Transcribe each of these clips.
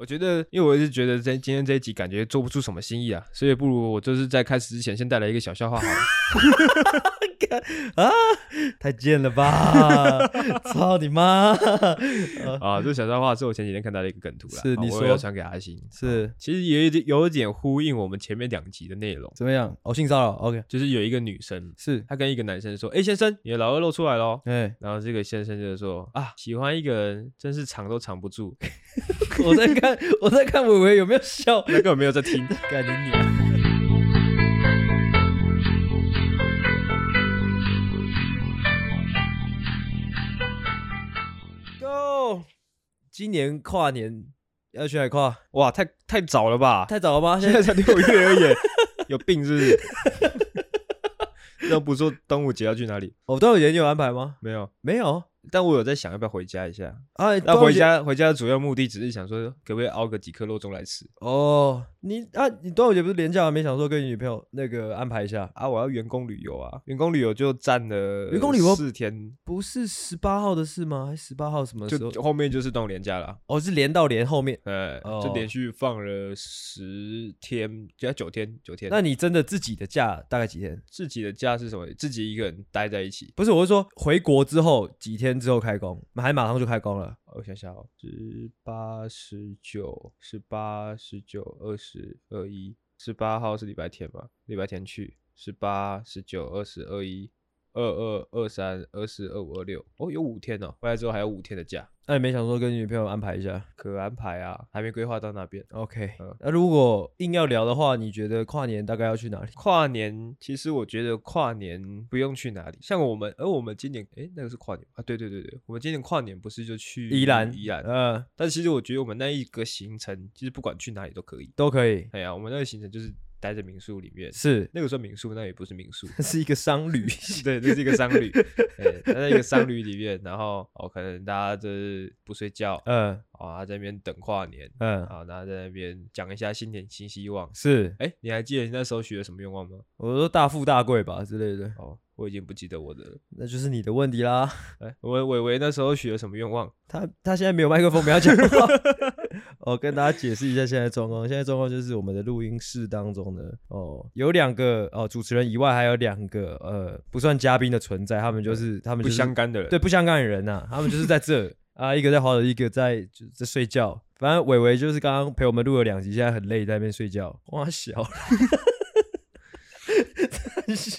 我觉得，因为我一直觉得在今天这一集感觉做不出什么新意啊，所以不如我就是在开始之前先带来一个小笑话好了。啊！太贱了吧！操你妈！啊，这小笑话是我前几天看到的一个梗图啦，是你说要传给阿星。是，其实有一点有一点呼应我们前面两集的内容。怎么样？哦，性骚扰？OK，就是有一个女生，是她跟一个男生说：“哎，先生，你的老二露出来喽。”哎，然后这个先生就说：“啊，喜欢一个人真是藏都藏不住。”我在看，我在看，伟伟有没有笑？那个我没有在听，干你娘！Go！今年跨年要去哪跨？哇，太太早了吧？太早了吗？现在才六月而已，有病是不是？那不说端午节要去哪里？哦，端午节你有安排吗？没有，没有。但我有在想要不要回家一下啊？那回家回家的主要目的只是想说，可不可以熬个几颗肉粽来吃？哦，你啊，你端午节不是连假？没想说跟你女朋友那个安排一下啊？我要员工旅游啊，员工旅游就占了员工旅游四天，不是十八号的事吗？还十八号什么时候？就后面就是端午连假了。哦，是连到连后面，哎，就连续放了十天，加九天，九天。那你真的自己的假大概几天？自己的假是什么？自己一个人待在一起？不是，我是说回国之后几天之后开工。还马上就开工了，我想想哦，十八、十九、十八、十九、二十、二一，十八号是礼拜天吧？礼拜天去，十八、十九、二十、二一。二二二三二四二五二六哦，有五天哦，回来之后还有五天的假。那你没想说跟女朋友安排一下？可安排啊，还没规划到那边。OK，那、如果硬要聊的话，你觉得跨年大概要去哪里？跨年其实我觉得跨年不用去哪里，像我们，而我们今年，哎，那个是跨年啊？对对对对，我们今年跨年不是就去宜兰？宜兰，嗯。但其实我觉得我们那一个行程，其实不管去哪里都可以，都可以。哎呀，我们那个行程就是。待在民宿里面是那个时候民宿，那也不是民宿，是一个商旅。对，这是一个商旅。对，待在一个商旅里面，然后哦，可能大家就是不睡觉，嗯，啊，在那边等跨年，嗯，啊，然后在那边讲一下新年新希望。是，哎，你还记得你那时候许了什么愿望吗？我说大富大贵吧之类的。哦，我已经不记得我的了，那就是你的问题啦。哎，我伟伟那时候许了什么愿望？他他现在没有麦克风，不要讲话。我、哦、跟大家解释一下现在状况。现在状况就是我们的录音室当中呢，哦，有两个哦主持人以外还有两个呃不算嘉宾的存在，他们就是、嗯、他们、就是、不相干的人，对不相干的人呐、啊，他们就是在这啊，一个在滑手，一个在就在睡觉。反正伟伟就是刚刚陪我们录了两集，现在很累，在那边睡觉。哇，小，太 笑。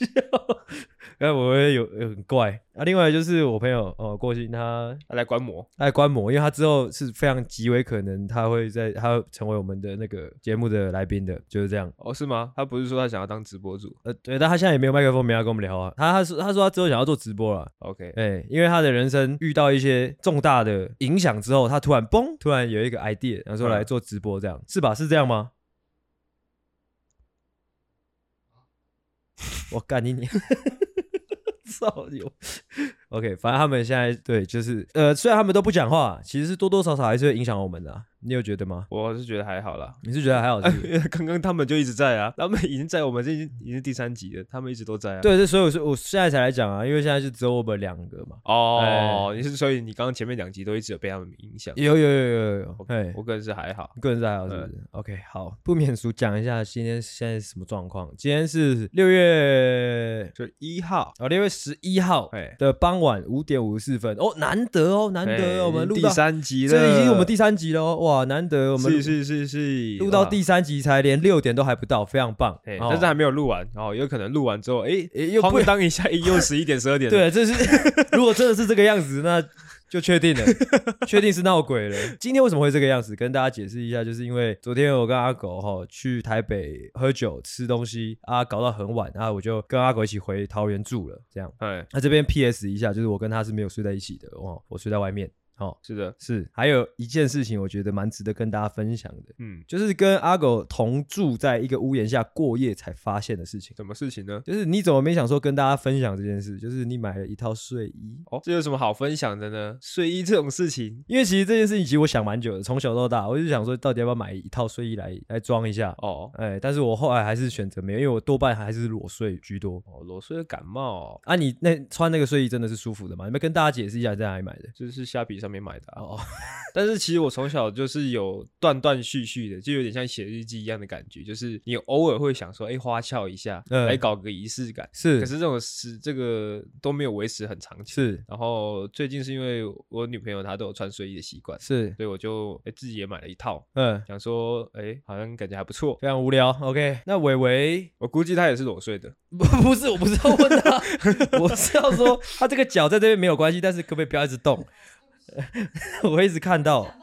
哎，我也有很怪啊。另外就是我朋友哦，郭鑫他他来观摩，他来观摩，因为他之后是非常极为可能他会在他会成为我们的那个节目的来宾的，就是这样。哦，是吗？他不是说他想要当直播主？呃，对，但他现在也没有麦克风，没要跟我们聊啊。他他说他说他之后想要做直播了。OK，哎，因为他的人生遇到一些重大的影响之后，他突然嘣，突然有一个 idea，然后说来做直播，这样、嗯、是吧？是这样吗？我干你少有，OK，反正他们现在对，就是呃，虽然他们都不讲话，其实是多多少少还是会影响我们的。你有觉得吗？我是觉得还好啦。你是觉得还好是不是？因 为刚刚他们就一直在啊，他们已经在我们这已经已经是第三集了，他们一直都在啊。对，这所以我说我现在才来讲啊，因为现在是只有我们两个嘛。哦，你是所以你刚刚前面两集都一直有被他们影响？有有有有有。OK，我个人是还好，个人是还好，是不是？OK，好，不免俗讲一下今天现在是什么状况？今天是六月就一号哦，六月十一号的傍晚五点五十四分哦，难得哦，难得我们录到第三集了，这已经我们第三集了哦，哇，难得我们。是是是是，录到第三集才连六点都还不到，非常棒。但是还没有录完，哦，有可能录完之后，哎哎，又不当一下，又十一点十二点。对，这是 如果真的是这个样子，那就确定了，确定是闹鬼了。今天为什么会这个样子？跟大家解释一下，就是因为昨天我跟阿狗哈去台北喝酒吃东西啊，搞到很晚，然后我就跟阿狗一起回桃园住了。这样，哎，那这边 PS 一下，就是我跟他是没有睡在一起的哦，我睡在外面。哦，是的，是，还有一件事情，我觉得蛮值得跟大家分享的，嗯，就是跟阿狗同住在一个屋檐下过夜才发现的事情。什么事情呢？就是你怎么没想说跟大家分享这件事？就是你买了一套睡衣。哦，这有什么好分享的呢？睡衣这种事情，因为其实这件事情其实我想蛮久的，从小到大，我就想说到底要不要买一套睡衣来来装一下。哦，哎，但是我后来还是选择没有，因为我多半还是裸睡居多。哦，裸睡的感冒。啊，你那穿那个睡衣真的是舒服的吗？你们跟大家解释一下在哪里买的？就是虾皮上。面买的啊。哦，但是其实我从小就是有断断续续的，就有点像写日记一样的感觉，就是你偶尔会想说，哎，花俏一下，嗯来搞个仪式感。是，可是这种是，这个都没有维持很长期。是，然后最近是因为我女朋友她都有穿睡衣的习惯，是，所以我就哎自己也买了一套，嗯，想说，哎，好像感觉还不错。非常无聊。OK，那伟伟，我估计他也是裸睡的。不，不是，我不是要问他，我是要说他这个脚在这边没有关系，但是可不可以不要一直动？我一直看到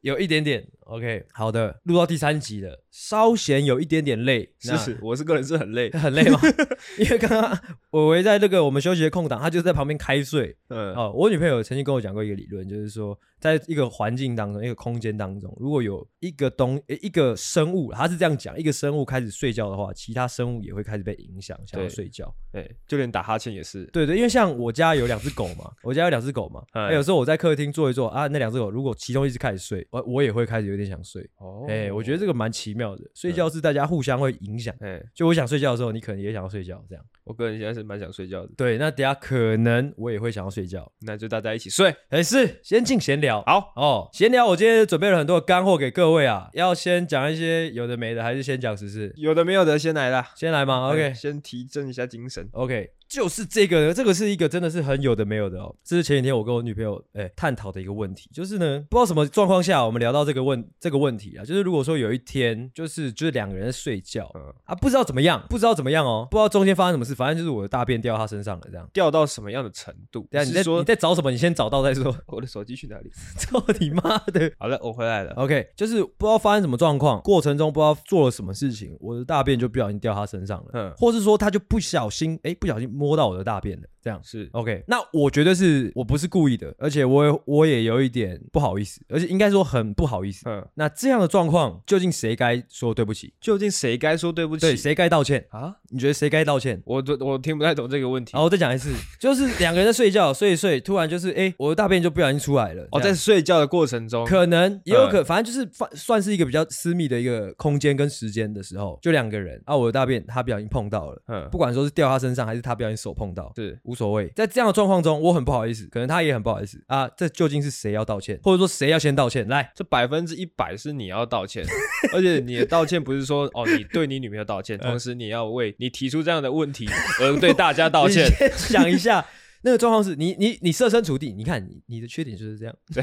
有一点点。OK，好的，录到第三集了，稍显有一点点累。是是，我是个人是很累，很累吗？因为刚刚我围在那个我们休息的空档，他就在旁边开睡。嗯，哦，我女朋友曾经跟我讲过一个理论，就是说，在一个环境当中，一个空间当中，如果有一个东一个生物，他是这样讲，一个生物开始睡觉的话，其他生物也会开始被影响，想要睡觉。对，就连打哈欠也是。对对，因为像我家有两只狗嘛，我家有两只狗嘛，哎，有时候我在客厅坐一坐啊，那两只狗如果其中一只开始睡，我我也会开始有点想睡。哦，哎，我觉得这个蛮奇妙的，睡觉是大家互相会影响。哎，就我想睡觉的时候，你可能也想要睡觉，这样。我个人现在是蛮想睡觉的。对，那等下可能我也会想要睡觉，那就大家一起睡。哎，是，先进闲聊。好哦，闲聊，我今天准备了很多干货给各位啊，要先讲一些有的没的，还是先讲实事？有的没有的，先来啦，先来嘛？OK，先提振一下精神。OK。就是这个，这个是一个真的是很有的没有的哦。这是前几天我跟我女朋友哎探讨的一个问题，就是呢，不知道什么状况下我们聊到这个问这个问题啊，就是如果说有一天就是就是两个人在睡觉，嗯啊，不知道怎么样，不知道怎么样哦，不知道中间发生什么事，反正就是我的大便掉他身上了，这样掉到什么样的程度？对啊，你在说你在找什么？你先找到再说。我的手机去哪里？操你妈的！好了，我回来了。OK，就是不知道发生什么状况，过程中不知道做了什么事情，我的大便就不小心掉他身上了，嗯，或是说他就不小心哎不小心摸到我的大便的。这样是 OK，那我觉得是我不是故意的，而且我也我也有一点不好意思，而且应该说很不好意思。嗯，那这样的状况，究竟谁该说对不起？究竟谁该说对不起？对，谁该道歉啊？你觉得谁该道歉？我我听不太懂这个问题。好，我再讲一次，就是两个人在睡觉，睡一睡，突然就是哎，我的大便就不小心出来了。哦，在睡觉的过程中，可能也有可，反正就是算算是一个比较私密的一个空间跟时间的时候，就两个人啊，我的大便他不小心碰到了，嗯，不管说是掉他身上还是他不小心手碰到，是无所谓。在这样的状况中，我很不好意思，可能他也很不好意思啊。这究竟是谁要道歉，或者说谁要先道歉？来，这百分之一百是你要道歉，而且你的道歉不是说哦，你对你女朋友道歉，同时你要为你提出这样的问题而对大家道 歉。先想一下，那个状况是你你你设身处地，你看你你的缺点就是这样，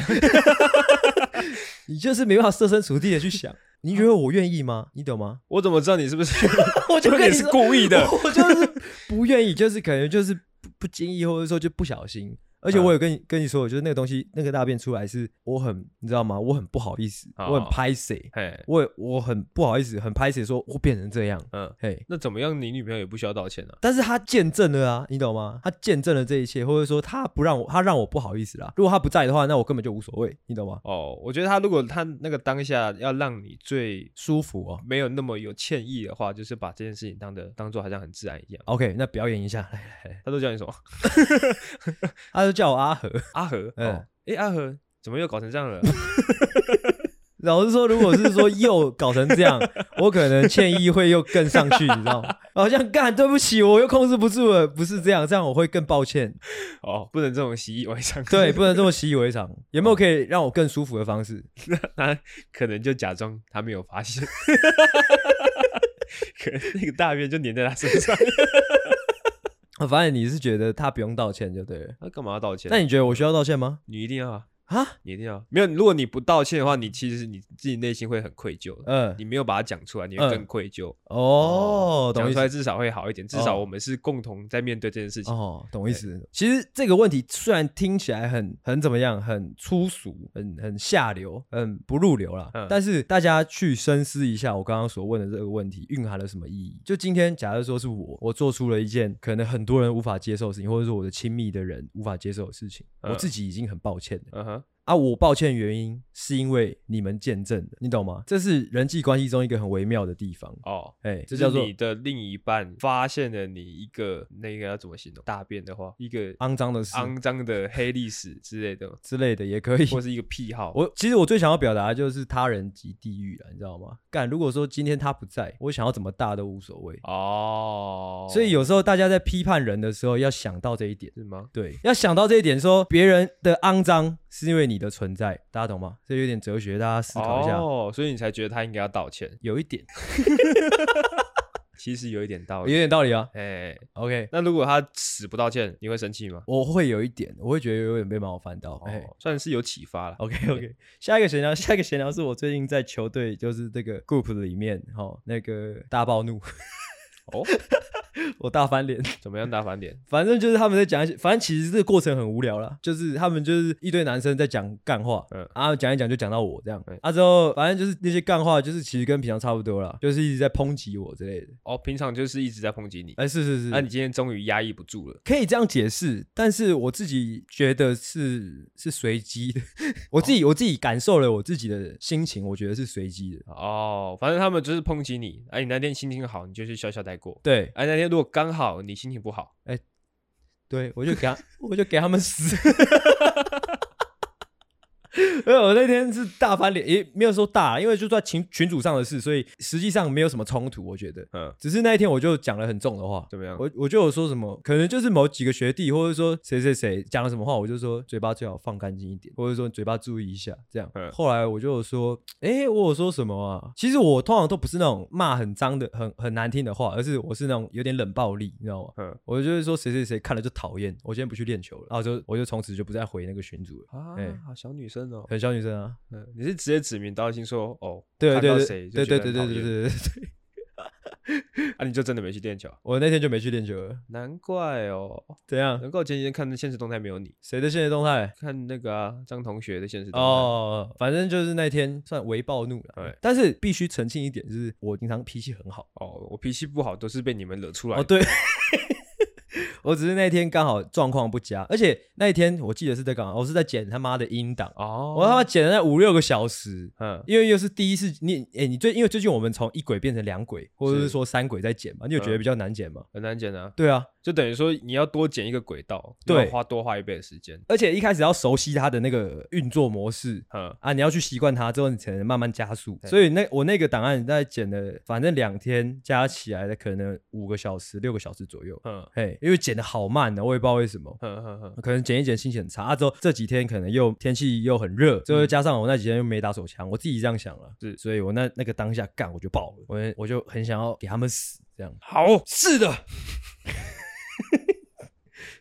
你就是没办法设身处地的去想。你觉得我愿意吗？你懂吗？我怎么知道你是不是？我就跟你是故意的，我就是不愿意，就是可能就是不经意，或者说就不小心。而且我有跟你跟你说，就是那个东西，那个大便出来是我很，你知道吗？我很不好意思，我很拍谢，我我很不好意思，很拍谁，说我变成这样，嗯，嘿，那怎么样？你女朋友也不需要道歉啊？但是他见证了啊，你懂吗？他见证了这一切，或者说他不让我，他让我不好意思啦。如果他不在的话，那我根本就无所谓，你懂吗？哦，我觉得他如果他那个当下要让你最舒服哦，没有那么有歉意的话，就是把这件事情当的当做好像很自然一样。OK，那表演一下，来来来，他都叫你什么？他都叫我阿和。阿和，嗯，哎，阿和怎么又搞成这样了？老实说，如果是说又搞成这样，我可能歉意会又更上去，你知道吗？好像干，对不起，我又控制不住了，不是这样，这样我会更抱歉。哦，不能这种习以为常，对，不能这么习以为常。有没有可以让我更舒服的方式？那可能就假装他没有发现，可能那个大便就粘在他身上。我发现你是觉得他不用道歉就对了，他干嘛要道歉？那你觉得我需要道歉吗？你一定要啊。啊，你一定要没有。如果你不道歉的话，你其实你自己内心会很愧疚。嗯，你没有把它讲出来，你会更愧疚。哦，讲出来至少会好一点，至少我们是共同在面对这件事情。哦，懂意思。其实这个问题虽然听起来很很怎么样，很粗俗，很很下流，嗯，不入流啦。但是大家去深思一下，我刚刚所问的这个问题蕴含了什么意义？就今天，假如说是我，我做出了一件可能很多人无法接受的事情，或者说我的亲密的人无法接受的事情，我自己已经很抱歉了。啊，我抱歉原因是因为你们见证的，你懂吗？这是人际关系中一个很微妙的地方哦。哎，这叫做你的另一半发现了你一个那个要怎么形容？大便的话，一个肮脏的事、肮脏的黑历史之类的之类的也可以，或是一个癖好。我其实我最想要表达的就是他人即地狱了，你知道吗？干，如果说今天他不在，我想要怎么大都无所谓哦。所以有时候大家在批判人的时候，要想到这一点，是吗？对，要想到这一点，说别人的肮脏是因为你的存在，大家懂吗？这有点哲学，大家思考一下。哦，所以你才觉得他应该要道歉，有一点，其实有一点道理，有点道理啊。哎，OK，那如果他死不道歉，你会生气吗？我会有一点，我会觉得有点被冒犯到。哎，算是有启发了。OK，OK，下一个闲聊，下一个闲聊是我最近在球队，就是这个 group 里面，哈，那个大暴怒。哦。我大翻脸，怎么样大翻脸？反正就是他们在讲一些，反正其实这个过程很无聊啦，就是他们就是一堆男生在讲干话，嗯，然后讲一讲就讲到我这样，嗯、啊之后反正就是那些干话，就是其实跟平常差不多啦，就是一直在抨击我之类的。哦，平常就是一直在抨击你，哎、欸，是是是，那、啊、你今天终于压抑不住了，可以这样解释，但是我自己觉得是是随机的，我自己、哦、我自己感受了我自己的心情，我觉得是随机的。哦，反正他们就是抨击你，哎、啊，你那天心情好，你就去笑笑带过，对，哎、啊，那天如果刚好你心情不好，哎、欸，对我就 给他，我就给他们死。因为我那天是大翻脸，也没有说大，因为就在群群主上的事，所以实际上没有什么冲突。我觉得，嗯，只是那一天我就讲了很重的话，怎么样？我我就有说什么，可能就是某几个学弟，或者说谁谁谁讲了什么话，我就说嘴巴最好放干净一点，或者说嘴巴注意一下，这样。嗯，后来我就有说，哎、欸，我有说什么啊？其实我通常都不是那种骂很脏的、很很难听的话，而是我是那种有点冷暴力，你知道吗？嗯，我就是说谁谁谁看了就讨厌，我今天不去练球了，然后就我就从此就不再回那个群主了。啊，小女生哦，很小女生啊。嗯，你是直接指名道姓说哦，对对对对对对对对对对对，啊，你就真的没去练球？我那天就没去练球了，难怪哦。怎样？能够前几天看的现实动态没有你。谁的现实动态？看那个啊，张同学的现实动态。哦，反正就是那天算微暴怒了。对，但是必须澄清一点，就是我平常脾气很好。哦，我脾气不好都是被你们惹出来。哦，对。我只是那天刚好状况不佳，而且那一天我记得是在干嘛？我是在剪他妈的音档哦，我他妈剪了那五六个小时，嗯，因为又是第一次你，哎、欸，你最因为最近我们从一轨变成两轨，或者是说三轨在剪嘛，你有觉得比较难剪吗？很难剪啊，对啊。就等于说你要多剪一个轨道，对，花多花一倍的时间，而且一开始要熟悉它的那个运作模式，嗯啊，你要去习惯它之后，你才能慢慢加速。所以那我那个档案在剪了，反正两天加起来的可能五个小时、六个小时左右，嗯，嘿，因为剪得好慢的，我也不知道为什么，可能剪一剪心情很差啊。之后这几天可能又天气又很热，最后加上我那几天又没打手枪，我自己这样想了，是，所以我那那个当下干我就爆了，我我就很想要给他们死，这样。好，是的。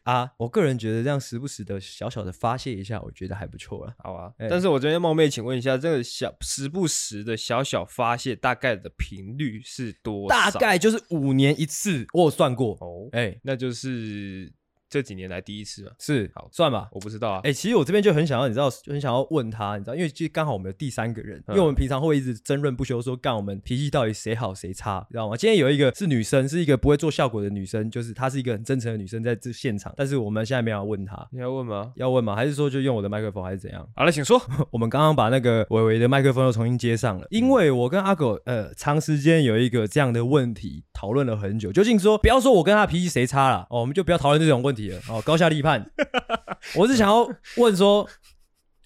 啊，我个人觉得这样时不时的小小的发泄一下，我觉得还不错了。好啊，欸、但是我这边冒昧请问一下，这个小时不时的小小发泄，大概的频率是多少？大概就是五年一次，我有算过哦。哎、欸，那就是。这几年来第一次嘛，是好算吧？我不知道啊。哎、欸，其实我这边就很想要，你知道，就很想要问他，你知道，因为其实刚好我们有第三个人，嗯、因为我们平常会一直争论不休说，说干我们脾气到底谁好谁差，知道吗？今天有一个是女生，是一个不会做效果的女生，就是她是一个很真诚的女生，在这现场，但是我们现在没有要问她，你要问吗？要问吗？还是说就用我的麦克风，还是怎样？好了，请说。我们刚刚把那个伟伟的麦克风又重新接上了，因为我跟阿狗呃长时间有一个这样的问题讨论了很久，究竟说不要说我跟他脾气谁差了哦，我们就不要讨论这种问题了哦，高下立。批判，我是想要问说，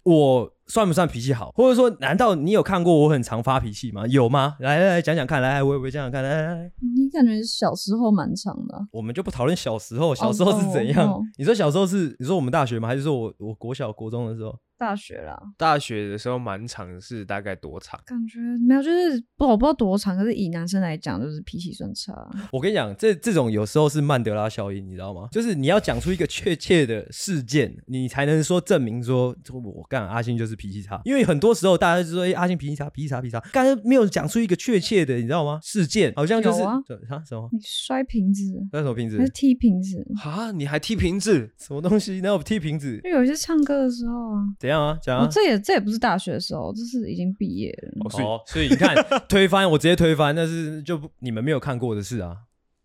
我算不算脾气好？或者说，难道你有看过我很常发脾气吗？有吗？来来来，讲讲看，来，我我讲讲看，来来来，你感觉小时候蛮长的、啊，我们就不讨论小时候，小时候是怎样？Oh, oh, oh. 你说小时候是？你说我们大学吗？还是说我我国小国中的时候？大学啦，大学的时候蛮长，是大概多长？感觉没有，就是不我不知道多长，可是以男生来讲，就是脾气算差。我跟你讲，这这种有时候是曼德拉效应，你知道吗？就是你要讲出一个确切的事件，你才能说证明说，我干阿星就是脾气差。因为很多时候大家就说，哎、欸，阿星脾气差，脾气差，脾气差，但是没有讲出一个确切的，你知道吗？事件好像就是啊，什么？你摔瓶子？摔什么瓶子？还是踢瓶子？啊？你还踢瓶子？什么东西？那我踢瓶子？就有一些唱歌的时候啊。怎样啊？讲啊？这也这也不是大学的时候，这是已经毕业了。哦，所以，所以你看，推翻我直接推翻，那是就你们没有看过的事啊。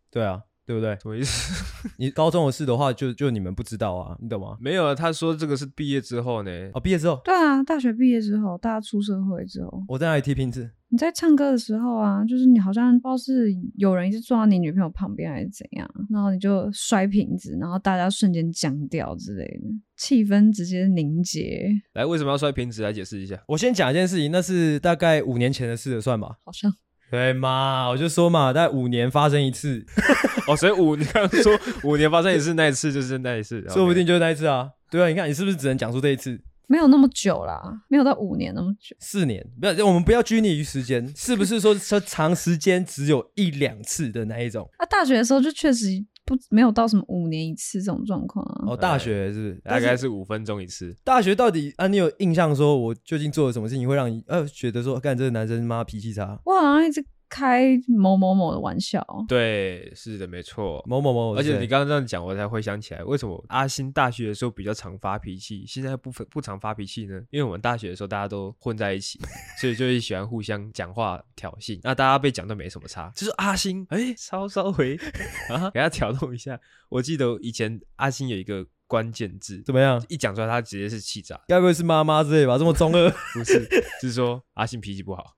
对啊，对不对？什么意思？你高中的事的话就，就就你们不知道啊，你懂吗？没有啊，他说这个是毕业之后呢。哦，毕业之后。对啊，大学毕业之后，大家出社会之后。我在那里踢瓶子？你在唱歌的时候啊，就是你好像不知道是有人一直坐到你女朋友旁边还是怎样，然后你就摔瓶子，然后大家瞬间僵掉之类的，气氛直接凝结。来，为什么要摔瓶子？来解释一下。我先讲一件事情，那是大概五年前的事了，算吧？好像。对嘛，我就说嘛，大概五年发生一次。哦，所以五，你刚刚说五年发生一次，那一次就是那一次，说不定就是那一次啊。对啊，你看你是不是只能讲出这一次？没有那么久啦，没有到五年那么久。四年，不要，我们不要拘泥于时间，是不是说说长时间只有一两次的那一种？啊，大学的时候就确实不没有到什么五年一次这种状况啊。哦，大学是，是大概是五分钟一次。大学到底啊，你有印象说我究竟做了什么事情会让你呃觉得说干这个男生妈脾气差？我好像一直。开某某某的玩笑，对，是的，没错，某某某。而且你刚刚这样讲，我才回想起来，为什么阿星大学的时候比较常发脾气，现在不不常发脾气呢？因为我们大学的时候大家都混在一起，所以就会喜欢互相讲话挑衅，那大家被讲都没什么差。就是阿星，哎、欸，稍稍回 啊，给他挑动一下。我记得以前阿星有一个关键字，怎么样？一讲出来，他直接是气炸。该不会是妈妈之类吧？这么中二？不是，就是说阿星脾气不好，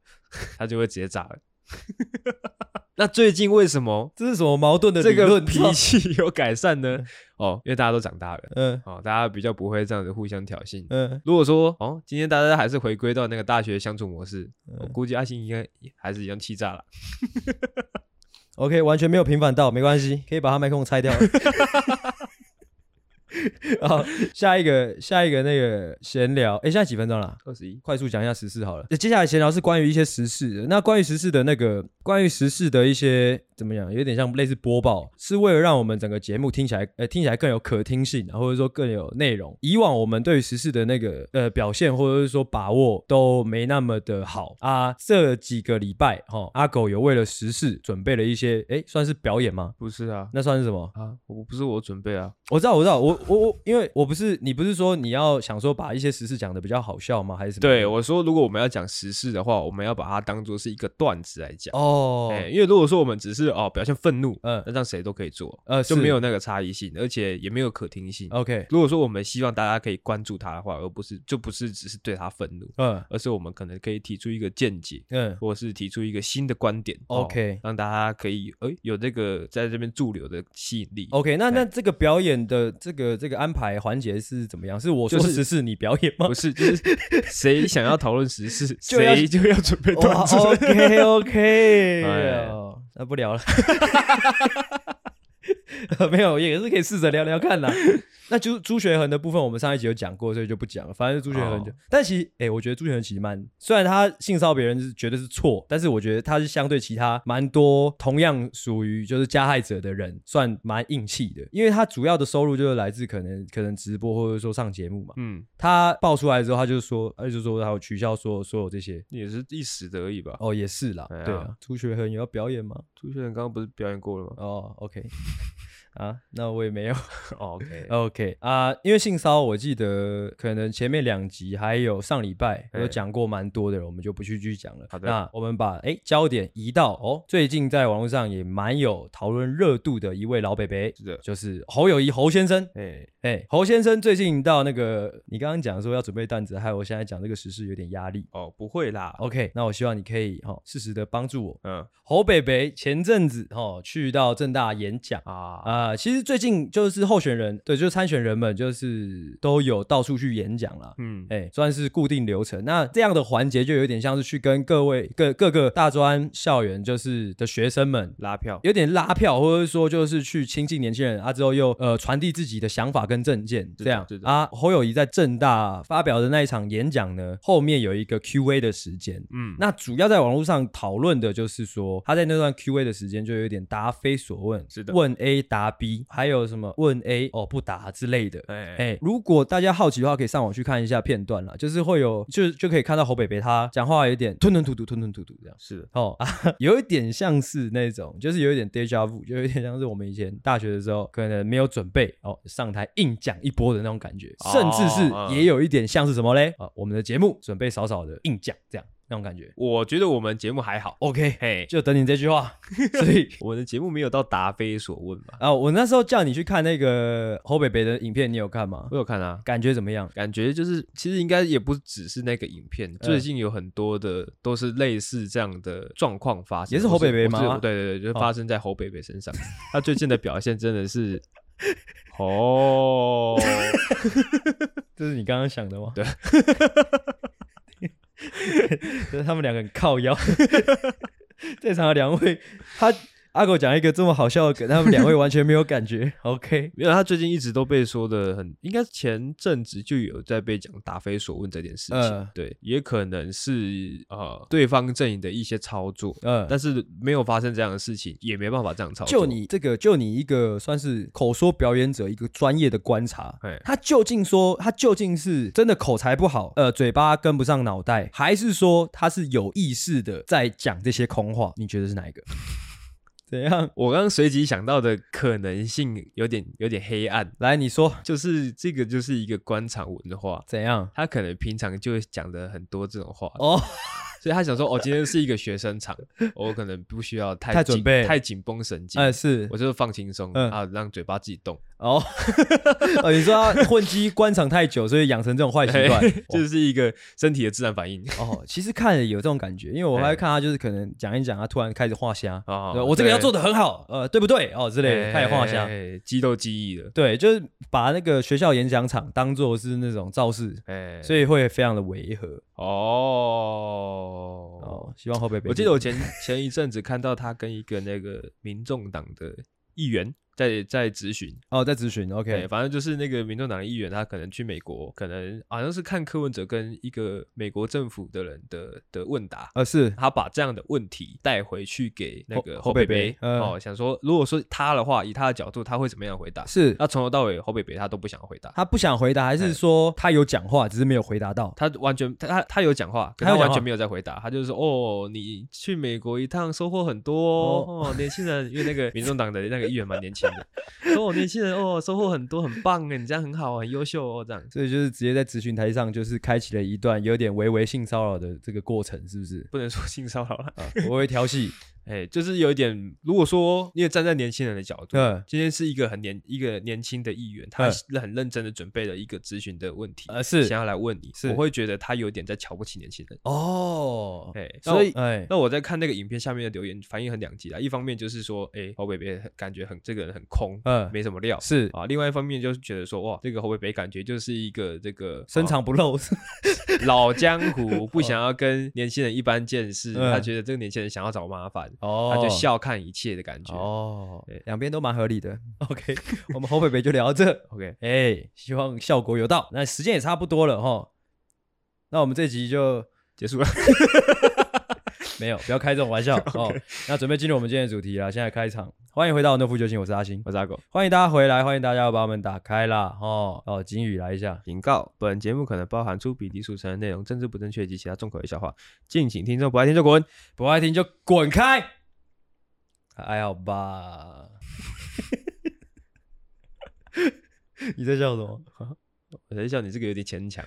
他就会直接炸了。那最近为什么这是什么矛盾的这个脾气 有改善呢？哦，因为大家都长大了，嗯，哦，大家比较不会这样子互相挑衅，嗯。如果说哦，今天大家还是回归到那个大学相处模式，嗯，我估计阿星应该还是一样气炸了。OK，完全没有平反到，没关系，可以把他麦克风拆掉了。好，下一个，下一个那个闲聊，哎，现在几分钟了？二十一，快速讲一下时事好了。接下来闲聊是关于一些时事的，那关于时事的那个，关于时事的一些。怎么样？有点像类似播报，是为了让我们整个节目听起来，呃，听起来更有可听性，或者说更有内容。以往我们对于时事的那个呃表现，或者是说把握都没那么的好啊。这几个礼拜，哈、哦，阿狗有为了时事准备了一些，哎，算是表演吗？不是啊，那算是什么啊？我不是我准备啊，我知道，我知道，我我我，因为我不是你不是说你要想说把一些时事讲的比较好笑吗？还是什么？对，我说如果我们要讲时事的话，我们要把它当做是一个段子来讲哦。因为如果说我们只是哦表现愤怒。嗯，那让谁都可以做，呃，就没有那个差异性，而且也没有可听性。OK，如果说我们希望大家可以关注他的话，而不是就不是只是对他愤怒，嗯，而是我们可能可以提出一个见解，嗯，或者是提出一个新的观点，OK，哦，让大家可以哎有这个在这边驻留的吸引力。OK，那那这个表演的这个这个安排环节是怎么样？是我说时事你表演吗？不是，就是谁想要讨论时事，谁就要准备段子。OK OK，哎呦那不聊了。没有，也是可以试着聊聊看的。那就朱学恒的部分，我们上一集有讲过，所以就不讲了。反正朱学恒就，oh. 但其实，哎、欸，我觉得朱学恒其实蛮，虽然他性骚扰别人是绝对是错，但是我觉得他是相对其他蛮多同样属于就是加害者的人，算蛮硬气的。因为他主要的收入就是来自可能可能直播或者说上节目嘛。嗯，他爆出来之后，他就说，他就说他有取消所有所有这些，也是一时的而已吧。哦，也是啦。对啊，朱学恒有要表演吗？朱学恒刚刚不是表演过了吗？哦，OK。啊，那我也没有。OK OK 啊，因为性骚，我记得可能前面两集还有上礼拜有讲过蛮多的，我们就不去继续讲了。好的，那我们把哎焦点移到哦，最近在网络上也蛮有讨论热度的一位老北北，是的，就是侯友谊侯先生。哎哎，侯先生最近到那个，你刚刚讲说要准备段子，还有我现在讲这个时事有点压力哦，不会啦。OK，那我希望你可以哈适时的帮助我。嗯，侯北北前阵子哦去到正大演讲啊啊。啊，其实最近就是候选人，对，就是参选人们，就是都有到处去演讲了，嗯，哎、欸，算是固定流程。那这样的环节就有点像是去跟各位各各个大专校园就是的学生们拉票，有点拉票，或者说就是去亲近年轻人啊，之后又呃传递自己的想法跟政见，这样啊。侯友谊在正大发表的那一场演讲呢，后面有一个 Q&A 的时间，嗯，那主要在网络上讨论的就是说他在那段 Q&A 的时间就有点答非所问，是的，问 A 答 B。还有什么问 A 哦不答之类的，哎哎，如果大家好奇的话，可以上网去看一下片段啦，就是会有，就就可以看到侯北北他讲话有点吞吞吐吐，吞吞吐吐这样，是。的哦啊，有一点像是那种，就是有一点 deja vu，就有一点像是我们以前大学的时候可能没有准备哦，上台硬讲一波的那种感觉，甚至是也有一点像是什么嘞？啊，我们的节目准备少少的硬讲这样。那种感觉。我觉得我们节目还好。OK，嘿，就等你这句话。所以我的节目没有到答非所问吧？啊，我那时候叫你去看那个侯北北的影片，你有看吗？我有看啊，感觉怎么样？感觉就是其实应该也不只是那个影片，最近有很多的都是类似这样的状况发生，也是侯北北吗？对对对，就是发生在侯北北身上。他最近的表现真的是，哦，这是你刚刚想的吗？对，就 是 就是他们两个很靠腰，在场的两位他。阿狗讲一个这么好笑的梗，他们两位完全没有感觉。OK，没有，他最近一直都被说的很，应该前阵子就有在被讲答非所问这件事情。呃、对，也可能是呃对方阵营的一些操作。嗯、呃，但是没有发生这样的事情，也没办法这样操作。就你这个，就你一个算是口说表演者，一个专业的观察，他究竟说他究竟是真的口才不好，呃，嘴巴跟不上脑袋，还是说他是有意识的在讲这些空话？你觉得是哪一个？怎样？我刚刚随即想到的可能性有点有点黑暗。来，你说，就是这个就是一个官场文化。怎样？他可能平常就会讲的很多这种话哦。所以他想说，哦，今天是一个学生场，我可能不需要太太准备、太紧绷神经。哎，是我就是放轻松啊，让嘴巴自己动。哦，哦，你说他混迹官场太久，所以养成这种坏习惯，就是一个身体的自然反应。哦，其实看了有这种感觉，因为我还看他，就是可能讲一讲，他突然开始画虾。哦，我这个要做的很好，呃，对不对？哦，之类的，开始画虾，肌肉记忆了。对，就是把那个学校演讲场当做是那种造势，哎，所以会非常的违和。哦哦，希望后辈。我记得我前前一阵子看到他跟一个那个民众党的议员。在在咨询。哦，在咨询，OK，反正就是那个民众党的议员，他可能去美国，可能好像是看柯文哲跟一个美国政府的人的的问答，呃，是。他把这样的问题带回去给那个侯北北，哦，想说如果说他的话，以他的角度，他会怎么样回答？是，那从头到尾侯北北他都不想回答，他不想回答，还是说他有讲话，只是没有回答到？他完全他他他有讲话，可他完全没有在回答，他就是说哦，你去美国一趟收获很多哦，年轻人，因为那个民众党的那个议员蛮年轻的。哦，年轻人哦，收获很多，很棒哎，你这样很好，很优秀哦，这样，所以就是直接在咨询台上，就是开启了一段有点微微性骚扰的这个过程，是不是？不能说性骚扰了，微微调戏。哎，就是有一点，如果说因为站在年轻人的角度，嗯今天是一个很年一个年轻的议员，他是很认真的准备了一个咨询的问题，呃，是想要来问你，是我会觉得他有点在瞧不起年轻人哦。哎，所以哎，那我在看那个影片下面的留言，反应很两极啊。一方面就是说，哎，侯北北感觉很这个人很空，嗯，没什么料，是啊。另外一方面就是觉得说，哇，这个侯北北感觉就是一个这个深藏不露老江湖，不想要跟年轻人一般见识，他觉得这个年轻人想要找麻烦，哦，他就笑。看一切的感觉哦，两边都蛮合理的。OK，我们侯北北就聊到这。OK，哎、欸，希望效果有到。那时间也差不多了哈，那我们这集就结束了。没有，不要开这种玩笑 哦。那准备进入我们今天的主题了。现在开场，欢迎回到《诺夫救星》，我是阿星，我是阿狗。欢迎大家回来，欢迎大家把我们打开啦。哦哦，警语来一下，警告：本节目可能包含粗鄙、低俗、成人内容、政治不正确及其他重口味笑话，敬请听众不爱听就滚，不爱听就滚开。还好吧？你在笑什么？我在笑你这个有点牵强。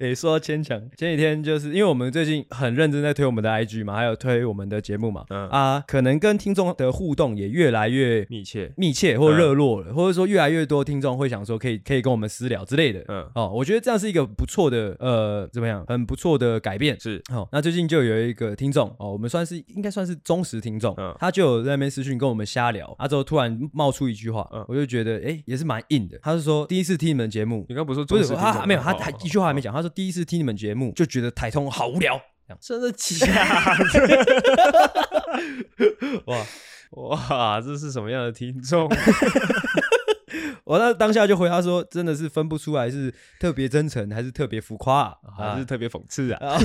诶，说到牵强，前几天就是因为我们最近很认真在推我们的 IG 嘛，还有推我们的节目嘛，嗯啊，可能跟听众的互动也越来越密切、密切或热络了，或者说越来越多听众会想说可以可以跟我们私聊之类的，嗯哦，我觉得这样是一个不错的呃怎么样，很不错的改变是哦。那最近就有一个听众哦，我们算是应该算是忠实听众，嗯，他就有在那边私讯跟我们瞎聊，啊之后突然冒出一句话，嗯，我就觉得诶也是蛮硬的，他是说第一次听你们节目，你刚不是说忠实听众？他没有，他他一句话还没讲，他说第一次听你们节目就觉得台通好无聊，真的假的？哇哇，这是什么样的听众？我那当下就回答说，真的是分不出来是特别真诚还是特别浮夸，还是特别讽刺啊？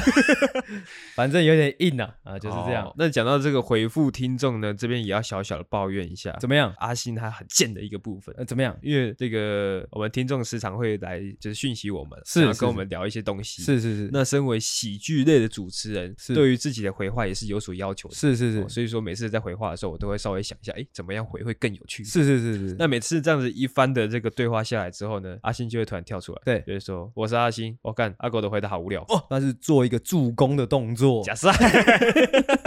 反正有点硬啊，啊，就是这样。那讲到这个回复听众呢，这边也要小小的抱怨一下，怎么样？阿星他很贱的一个部分，怎么样？因为这个我们听众时常会来就是讯息我们，是跟我们聊一些东西，是是是。那身为喜剧类的主持人，对于自己的回话也是有所要求的，是是是。所以说每次在回话的时候，我都会稍微想一下，哎，怎么样回会更有趣？是是是是。那每次这样子一番。关的这个对话下来之后呢，阿星就会突然跳出来，对，就是说我是阿星，我、哦、干阿狗的回答好无聊。哦，那是做一个助攻的动作，假赛。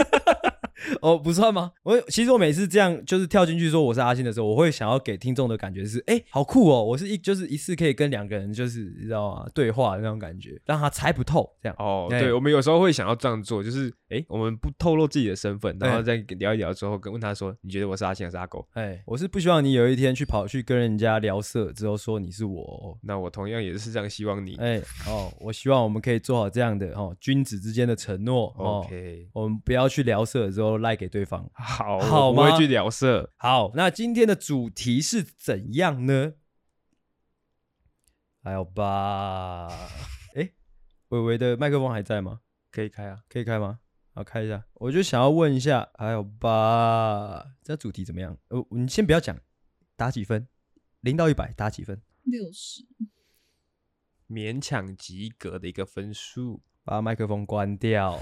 哦，不算吗？我其实我每次这样就是跳进去说我是阿星的时候，我会想要给听众的感觉是，哎，好酷哦！我是一就是一次可以跟两个人就是你知道吗？对话的那种感觉，让他猜不透这样。哦，对，我们有时候会想要这样做，就是哎，我们不透露自己的身份，然后再聊一聊之后，跟问他说，你觉得我是阿星还是阿狗？哎，我是不希望你有一天去跑去跟人家聊色之后说你是我，哦，那我同样也是这样希望你。哎，哦，我希望我们可以做好这样的哦君子之间的承诺。OK，我们不要去聊色之后赖给对方。好，好吗？我不会去聊色。好，那今天的主题是怎样呢？还有吧？哎，伟伟的麦克风还在吗？可以开啊，可以开吗？好，开一下。我就想要问一下，还有吧？这主题怎么样？呃，你先不要讲，打几分？零到一百打几分？六十，勉强及格的一个分数。把麦克风关掉。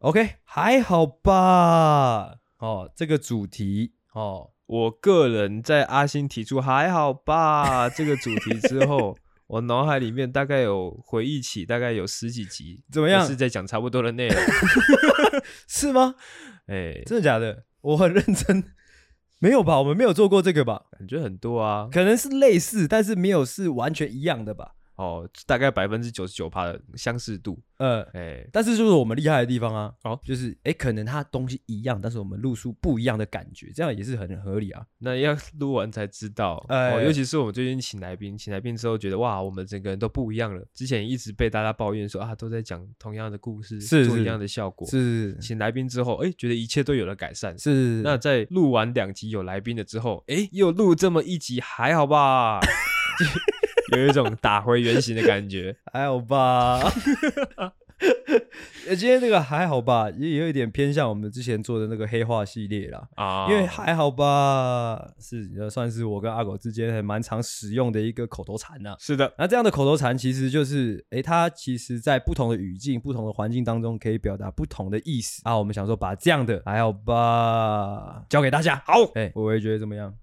OK，还好吧？哦，这个主题哦，我个人在阿星提出还好吧 这个主题之后，我脑海里面大概有回忆起大概有十几集，怎么样？是在讲差不多的内容，是吗？哎、欸，真的假的？我很认真，没有吧？我们没有做过这个吧？感觉很多啊，可能是类似，但是没有是完全一样的吧？哦，大概百分之九十九趴的相似度，呃，哎、欸，但是就是我们厉害的地方啊，哦，就是哎、欸，可能它东西一样，但是我们录出不一样的感觉，这样也是很合理啊。那要录完才知道，欸、哦，尤其是我们最近请来宾，请来宾之后觉得哇，我们整个人都不一样了。之前一直被大家抱怨说啊，都在讲同样的故事，是，是做一样的效果，是，是。请来宾之后，哎、欸，觉得一切都有了改善，是。那在录完两集有来宾了之后，哎、欸，又录这么一集，还好吧？有一种打回原形的感觉，还好吧？今天这个还好吧，也有一点偏向我们之前做的那个黑化系列啦。啊，因为还好吧，是算是我跟阿狗之间还蛮常使用的一个口头禅呐。是的，那这样的口头禅其实就是，哎，它其实在不同的语境、不同的环境当中，可以表达不同的意思啊。我们想说，把这样的还好吧教给大家。好，哎，我也觉得怎么样？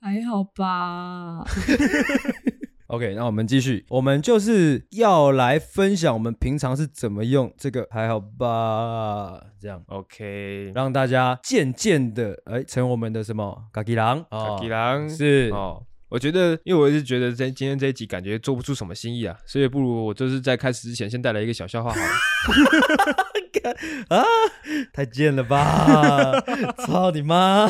还好吧。OK，那我们继续，我们就是要来分享我们平常是怎么用这个，还好吧？这样 OK，让大家渐渐的哎成我们的什么嘎吉郎卡吉郎是哦。我觉得，因为我一直觉得在今天这一集感觉做不出什么新意啊，所以不如我就是在开始之前先带来一个小笑话好了。啊，太贱了吧！操你妈！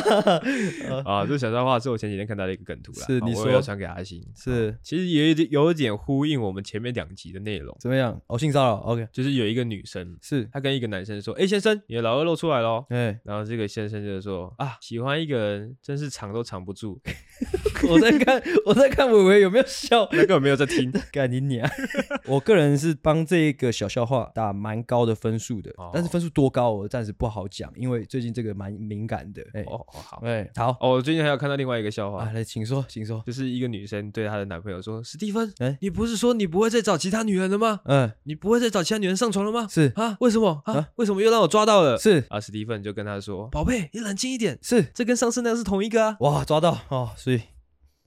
啊，这小笑话是我前几天看到的一个梗图啦，是你说要传给阿星。是，其实也有点有一点呼应我们前面两集的内容。怎么样？哦，性骚扰？OK，就是有一个女生，是她跟一个男生说：“哎，先生，你的老二露出来喽。”哎，然后这个先生就说：“啊，喜欢一个人真是藏都藏不住。”我在看。我在看伟伟有没有笑，那个没有在听，干你娘！我个人是帮这个小笑话打蛮高的分数的，哦、但是分数多高我暂时不好讲，因为最近这个蛮敏感的。哎、欸，哦哦好，哎好，哦，我最近还有看到另外一个笑话，啊、来，请说，请说，就是一个女生对她的男朋友说：“史蒂芬，哎、欸，你不是说你不会再找其他女人了吗？嗯，你不会再找其他女人上床了吗？是啊，为什么啊？啊为什么又让我抓到了？是啊，史蒂芬就跟她说：宝贝，你冷静一点，是，这跟上次那个是同一个啊。哇，抓到哦，所以。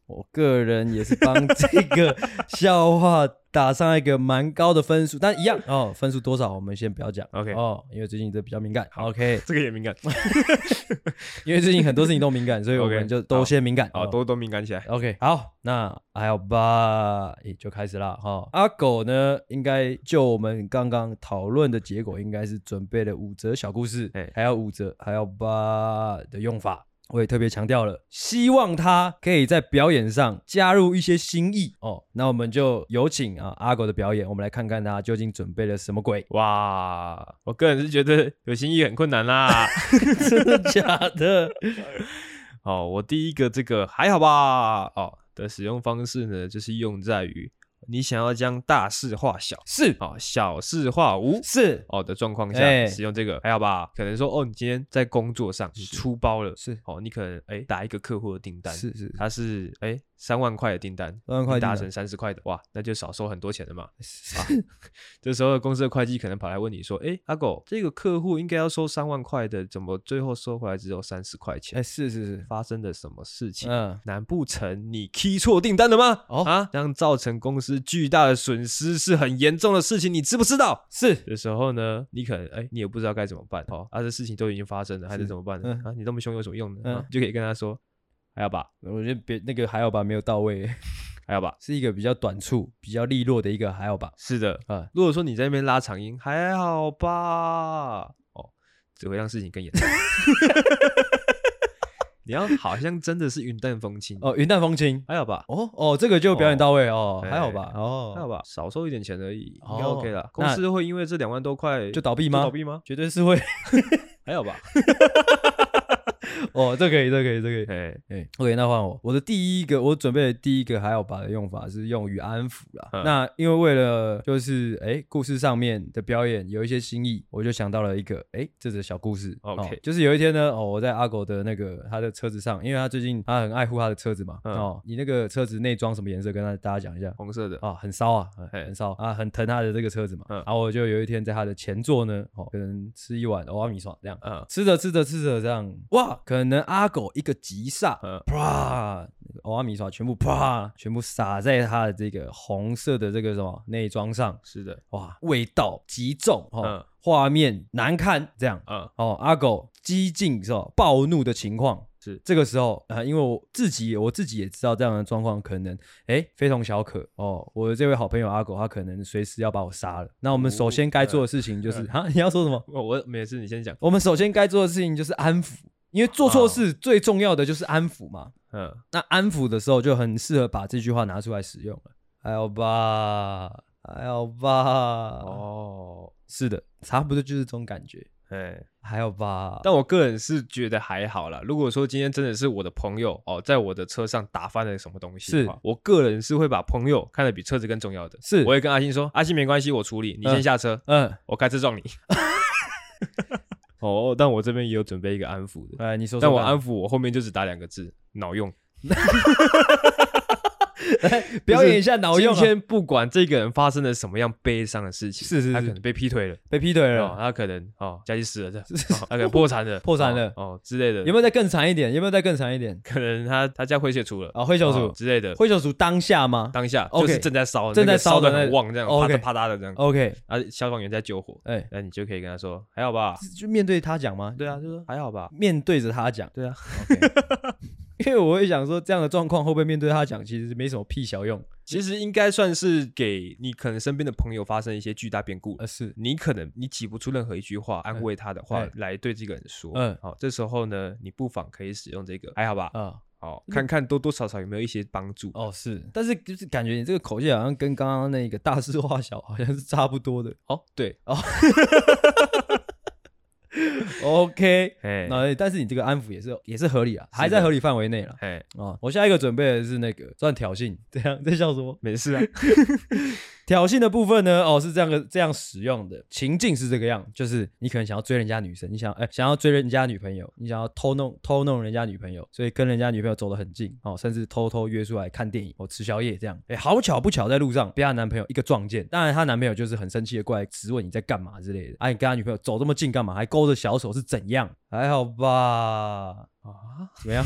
我个人也是帮这个笑话打上一个蛮高的分数，但一样哦，分数多少我们先不要讲，OK。哦，因为最近这比较敏感，OK，这个也敏感，因为最近很多事情都敏感，所以我们就都先敏感，好，都都敏感起来，OK，好，那还有吧，诶，就开始了哈，阿狗呢，应该就我们刚刚讨论的结果，应该是准备了五则小故事，哎，还有五则还有吧的用法。我也特别强调了，希望他可以在表演上加入一些新意哦。那我们就有请啊阿狗的表演，我们来看看他究竟准备了什么鬼。哇，我个人是觉得有新意很困难啦，真的假的？哦，我第一个这个还好吧？哦的使用方式呢，就是用在于你想要将大事化小，是哦，小事化无，是哦的状况下、欸、使用这个还好吧？可能说哦，你今天在工作上你出包了，是哦，你可能哎打一个客户的订单，是是，他是哎三万块的订单，三万块达成三十块的，哇，那就少收很多钱了嘛。啊，这时候公司的会计可能跑来问你说，哎，阿狗，这个客户应该要收三万块的，怎么最后收回来只有三十块钱？哎，是是是，发生了什么事情？嗯，难不成你 key 错订单了吗？哦啊，这样造成公司巨大的损失是很严重的事情，你知不知道？是的时候呢，你可能哎，你也不知道该怎么办，哦，啊，这事情都已经发生了，还是怎么办呢？嗯、啊，你这么凶有什么用呢？嗯，啊、就可以跟他说，还好吧？我觉得别那个还好吧，没有到位，还好吧？是一个比较短促、比较利落的一个还好吧？是的，啊、嗯，如果说你在那边拉长音，还好吧？哦，只会让事情更严重。你要好像真的是云淡风轻哦，云淡风轻，还好吧？哦哦，这个就表演到位哦，哦还好吧？哦，还好吧？少收一点钱而已，哦、应该 OK 了。公司会因为这两万多块就倒闭吗？倒闭吗？绝对是会，还好吧？哦，这可以，这可以，这可以。哎哎，OK，那换我。我的第一个，我准备的第一个还好吧的用法是用于安抚啦。嗯、那因为为了就是哎，故事上面的表演有一些新意，我就想到了一个哎，这则小故事。OK，、哦、就是有一天呢，哦，我在阿狗的那个他的车子上，因为他最近他很爱护他的车子嘛。嗯、哦，你那个车子内装什么颜色？跟他大家讲一下。红色的。啊、哦，很骚啊，很骚啊，很疼他的这个车子嘛。嗯。然后我就有一天在他的前座呢，哦，可能吃一碗欧阿米爽这样。嗯。吃着吃着吃着这样，哇，可能阿狗一个急刹，啪，欧阿米耍全部啪，全部洒在他的这个红色的这个什么内装上。是的，哇，味道极重，哦，嗯、画面难看，这样，嗯，哦，阿狗激进是吧？暴怒的情况是这个时候啊、呃，因为我自己我自己也知道这样的状况可能哎非同小可哦。我的这位好朋友阿狗，他可能随时要把我杀了。那我们首先该做的事情就是，哈、哦，你要说什么？我我没事，你先讲。我们首先该做的事情就是安抚。因为做错事最重要的就是安抚嘛，嗯，那安抚的时候就很适合把这句话拿出来使用了。还好吧，还好吧，哦，是的，差不多就是这种感觉。哎，还好吧，但我个人是觉得还好啦。如果说今天真的是我的朋友哦，在我的车上打翻了什么东西我个人是会把朋友看得比车子更重要的。是，我会跟阿星说：“阿星没关系，我处理，你先下车，嗯，我开车撞你。”哦，但我这边也有准备一个安抚的。哎，你说，说，但我安抚我后面就只打两个字：脑用。表演一下脑用。今天不管这个人发生了什么样悲伤的事情，是是是，他可能被劈腿了，被劈腿了，他可能哦家里死了，这他可能破产了，破产了哦之类的。有没有再更惨一点？有没有再更惨一点？可能他他家灰血除了啊，灰球族之类的。灰球族当下吗？当下就是正在烧，正在烧的很旺，这样啪嗒啪嗒的这样。OK，啊，消防员在救火，哎，那你就可以跟他说还好吧？就面对他讲吗？对啊，就说还好吧。面对着他讲，对啊。因为我会想说，这样的状况会不会面对他讲，其实没什么屁小用。其实应该算是给你可能身边的朋友发生一些巨大变故，呃，是你可能你挤不出任何一句话安慰他的话来对这个人说。嗯，好，这时候呢，你不妨可以使用这个，还好吧？嗯，好，看看多多少少有没有一些帮助。哦，是，但是就是感觉你这个口气好像跟刚刚那个大事化小好像是差不多的。哦，对，哦。OK，哎，那但是你这个安抚也是也是合理啊，还在合理范围内了。哎，哦，我下一个准备的是那个算挑衅，这样在笑什么？没事啊。挑衅的部分呢，哦，是这样的，这样使用的情境是这个样，就是你可能想要追人家女生，你想哎想要追人家女朋友，你想要偷弄偷弄人家女朋友，所以跟人家女朋友走得很近，哦，甚至偷偷约出来看电影哦，吃宵夜这样。哎，好巧不巧在路上被她男朋友一个撞见，当然她男朋友就是很生气的过来质问你在干嘛之类的。哎，你跟她女朋友走这么近干嘛？还勾着小手是怎样？还好吧？啊，怎么样？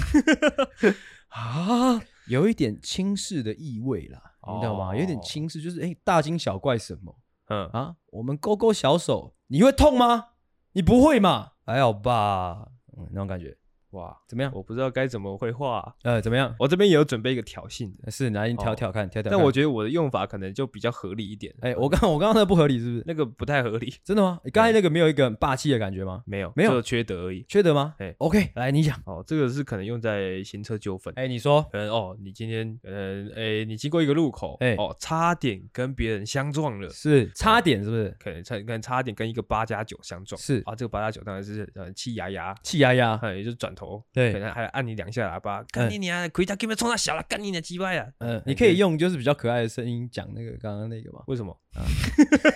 啊，有一点轻视的意味啦。你知道吗？有点轻视，就是哎、欸，大惊小怪什么？嗯啊，我们勾勾小手，你会痛吗？你不会嘛？还好吧，嗯，那种感觉。哇，怎么样？我不知道该怎么回话。呃，怎么样？我这边也有准备一个挑衅的，是拿你挑挑看，挑挑。但我觉得我的用法可能就比较合理一点。哎，我刚我刚刚那个不合理是不是？那个不太合理。真的吗？你 刚才那个没有一个很霸气的感觉吗？没有，没有，缺德而已。缺德吗？哎，OK，来你讲。哦，这个是可能用在行车纠纷。哎，你说，可能哦，你今天呃，哎，你经过一个路口，哎，哦，差点跟别人相撞了。是，差点是不是？可能差，可能差点跟一个八加九相撞。是啊，这个八加九当然是呃气压压，气压压，哎，也就是转头，对可能还按你两下喇叭，干你娘，亏他给没冲他小了，干你娘鸡巴呀！嗯，你可以用就是比较可爱的声音讲那个刚刚那个吗？为什么？啊？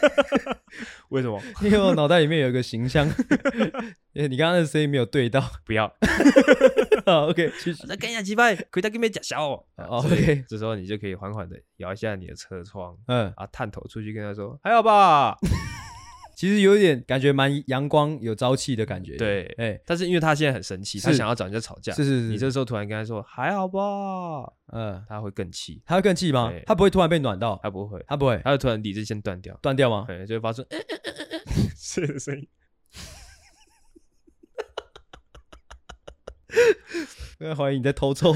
为什么？因为我脑袋里面有一个形象，因为你刚刚的声音没有对到，不要。好，OK。再干你娘鸡巴，亏他给没假小哦。OK，这时候你就可以缓缓的摇一下你的车窗，嗯，啊，探头出去跟他说，还好吧。其实有一点感觉蛮阳光、有朝气的感觉。对，哎、欸，但是因为他现在很生气，他想要找人家吵架。是是是。你这时候突然跟他说还好吧，嗯，他会更气。他会更气吗？他不会突然被暖到？他不会，他不会，他会突然理智线断掉。断掉吗？对，就会发出是的声音。因为怀疑你在偷抽。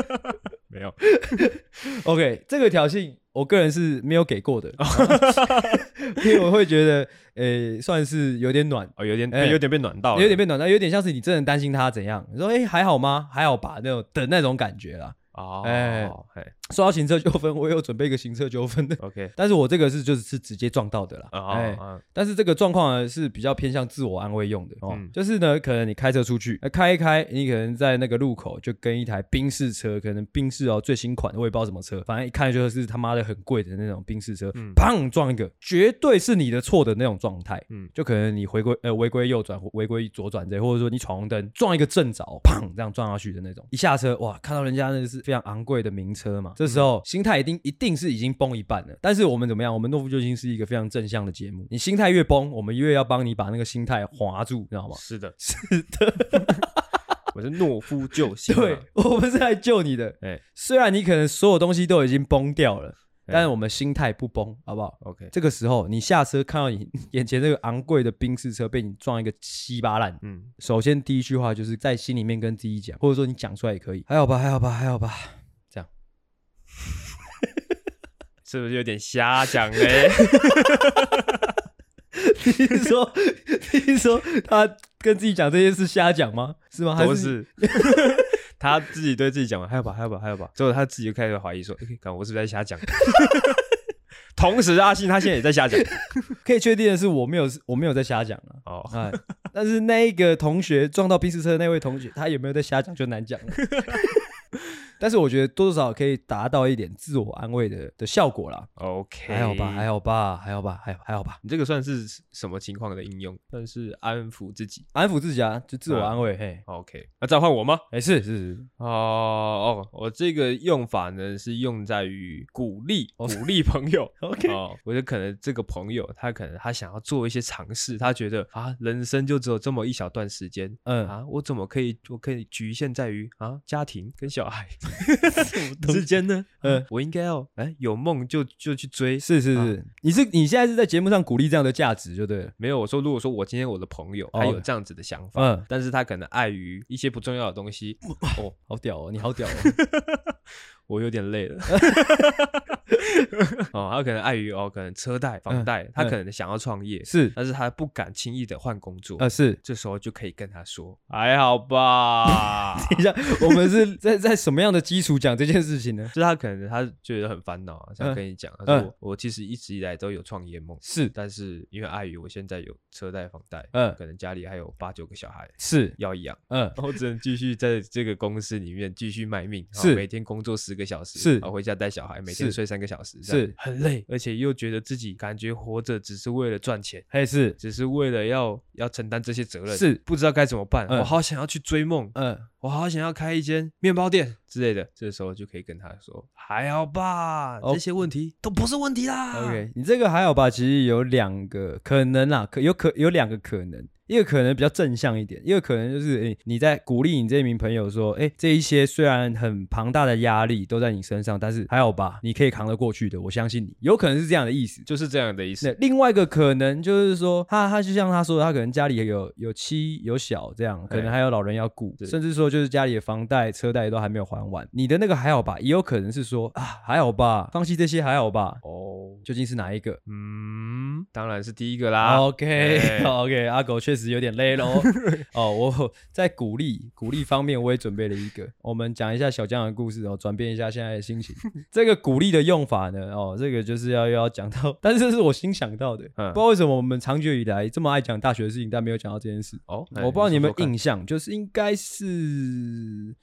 没有。OK，这个挑衅。我个人是没有给过的，因为我会觉得，诶、欸，算是有点暖哦，有点，欸、有点被暖到，有点被暖到，有点像是你真的担心他怎样，你说，诶、欸，还好吗？还好吧，那种的那种感觉啦。哦，哎，说到行车纠纷，我也有准备一个行车纠纷的。OK，但是我这个是就是是直接撞到的啦。哎，但是这个状况呢是比较偏向自我安慰用的哦。就是呢，可能你开车出去，开一开，你可能在那个路口就跟一台宾士车，可能宾士哦最新款，我也不知道什么车，反正一看就是他妈的很贵的那种宾士车，砰撞一个，绝对是你的错的那种状态。嗯，就可能你回归呃违规右转，违规左转这，或者说你闯红灯撞一个正着，砰这样撞下去的那种。一下车哇，看到人家那是。非常昂贵的名车嘛，这时候心态一定一定是已经崩一半了。但是我们怎么样？我们诺夫救星是一个非常正向的节目。你心态越崩，我们越要帮你把那个心态划住，知道吗？是的，是的。我是懦夫救星，对，我们是来救你的。哎，虽然你可能所有东西都已经崩掉了，但是我们心态不崩，好不好？OK。这个时候你下车看到你 眼前这个昂贵的宾士车被你撞一个稀巴烂，嗯，首先第一句话就是在心里面跟自己讲，或者说你讲出来也可以，还好吧，还好吧，还好吧。这样 是不是有点瞎讲嘞？你是说，你是说他跟自己讲这些是瞎讲吗？是吗？还是他自己对自己讲吗？还有吧，还有吧，还有吧。之后他自己就开始怀疑说：“哎，看我是不是在瞎讲？” 同时，阿信他现在也在瞎讲。可以确定的是，我没有，我没有在瞎讲了。哦，哎，但是那一个同学撞到宾士车的那位同学，他有没有在瞎讲就难讲了。但是我觉得多多少少可以达到一点自我安慰的的效果啦。OK，还好吧，还好吧，还好吧，还还好吧。你这个算是什么情况的应用？算是安抚自己，安抚自己啊，就自我安慰。嘿，OK，那再换我吗？哎，是是是。哦哦，我这个用法呢是用在于鼓励鼓励朋友。OK，哦，我觉得可能这个朋友他可能他想要做一些尝试，他觉得啊，人生就只有这么一小段时间，嗯啊，我怎么可以我可以局限在于啊家庭跟小孩。之间呢？呃，我应该要哎，有梦就就去追。是是是，你是你现在是在节目上鼓励这样的价值，就对了。没有，我说如果说我今天我的朋友他有这样子的想法，嗯，但是他可能碍于一些不重要的东西。哦，好屌哦，你好屌哦，我有点累了。哦，他可能碍于哦，可能车贷、房贷，他可能想要创业，是，但是他不敢轻易的换工作。呃，是，这时候就可以跟他说，还好吧。等一下，我们是在在什么样的基础讲这件事情呢？就是他可能他觉得很烦恼，想跟你讲，他说我其实一直以来都有创业梦，是，但是因为碍于我现在有车贷、房贷，嗯，可能家里还有八九个小孩，是。要养，嗯，我只能继续在这个公司里面继续卖命，是，每天工作十个小时，是，啊回家带小孩，每天睡三个小时，是很累，而且又觉得自己感觉活着只是为了赚钱，还是只是为了要要承担这些责任，是不知道该怎么办。我好想要去追梦，嗯，我好想要开一间面包店之类的。这时候就可以跟他说：“还好吧，这些问题都不是问题啦。” OK，你这个还好吧？其实有两个可能啦，可有可有两个可能。一个可能比较正向一点，一个可能就是，诶，你在鼓励你这一名朋友说，诶，这一些虽然很庞大的压力都在你身上，但是还好吧，你可以扛得过去的，我相信你。有可能是这样的意思，就是这样的意思。另外一个可能就是说，他他就像他说的，他可能家里有有妻有小这样，可能还有老人要顾，甚至说就是家里的房贷车贷都还没有还完。你的那个还好吧，也有可能是说啊，还好吧，放弃这些还好吧。哦，究竟是哪一个？嗯。嗯，当然是第一个啦。OK OK，阿狗确实有点累喽。哦，我在鼓励鼓励方面，我也准备了一个，我们讲一下小江的故事哦，转变一下现在的心情。这个鼓励的用法呢，哦，这个就是要要讲到，但是这是我新想到的，嗯、不知道为什么我们长久以来这么爱讲大学的事情，但没有讲到这件事。哦，我不知道你有没有印象，就是应该是